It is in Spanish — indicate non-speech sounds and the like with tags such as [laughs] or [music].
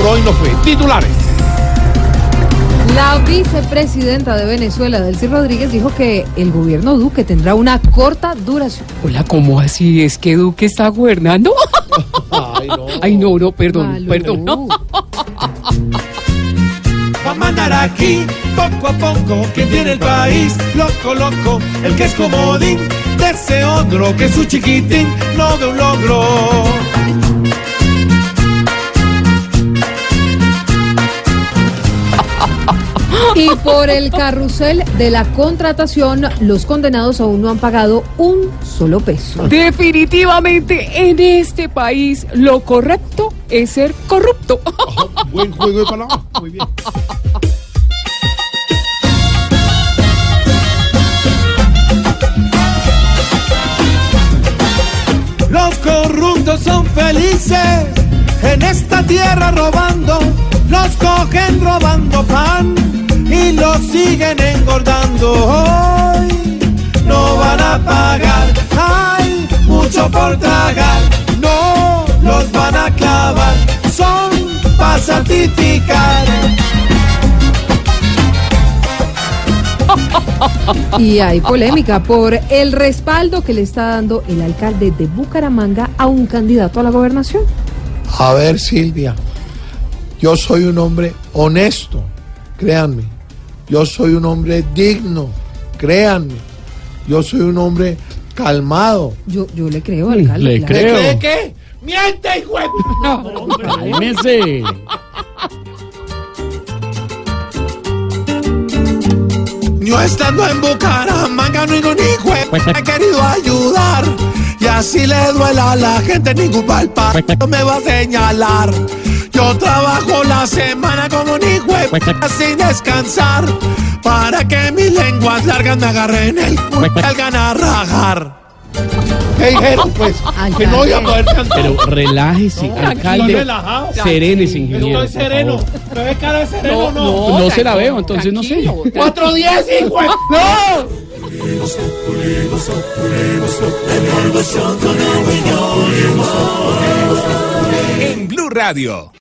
Por hoy no fue. Titulares. La vicepresidenta de Venezuela, Delcy Rodríguez, dijo que el gobierno Duque tendrá una corta duración. Hola, ¿cómo así? ¿Es que Duque está gobernando? [laughs] Ay, no. Ay, no, no, perdón, Malú. perdón. no. [laughs] Va a mandar aquí poco a poco que tiene el país loco, loco. El que es comodín de ese otro que su chiquitín no ve un logro. Y por el carrusel de la contratación, los condenados aún no han pagado un solo peso. Definitivamente en este país lo correcto es ser corrupto. Buen juego de palabras. Muy bien. Los corruptos son felices en esta tierra robando. Por tragar. No los van a clavar, son para santificar. [laughs] Y hay polémica por el respaldo que le está dando el alcalde de Bucaramanga a un candidato a la gobernación. A ver, Silvia, yo soy un hombre honesto, créanme. Yo soy un hombre digno, créanme. Yo soy un hombre calmado. Yo, yo le creo, alcalde. Le claro. creo. ¿Cree qué? ¡Miente, hijo de- Cálmese. Yo estando en Bucaramanga no ningún hijo de p- me he querido ayudar y así le duela a la gente ningún palpa no me va a señalar. Yo trabajo la semana como un hijo de p- sin descansar para que mis lenguas largas me agarren el culo y salgan a rajar. ¿Qué dijeron, pues? Que no iba a poder cantar. Pero relájese, alcalde. relajado. Serénese, ingeniero. Estoy sereno. ¿Me ves cara de sereno no? No se la veo, entonces no sé. 410, hijo ¡No! En Blue Radio.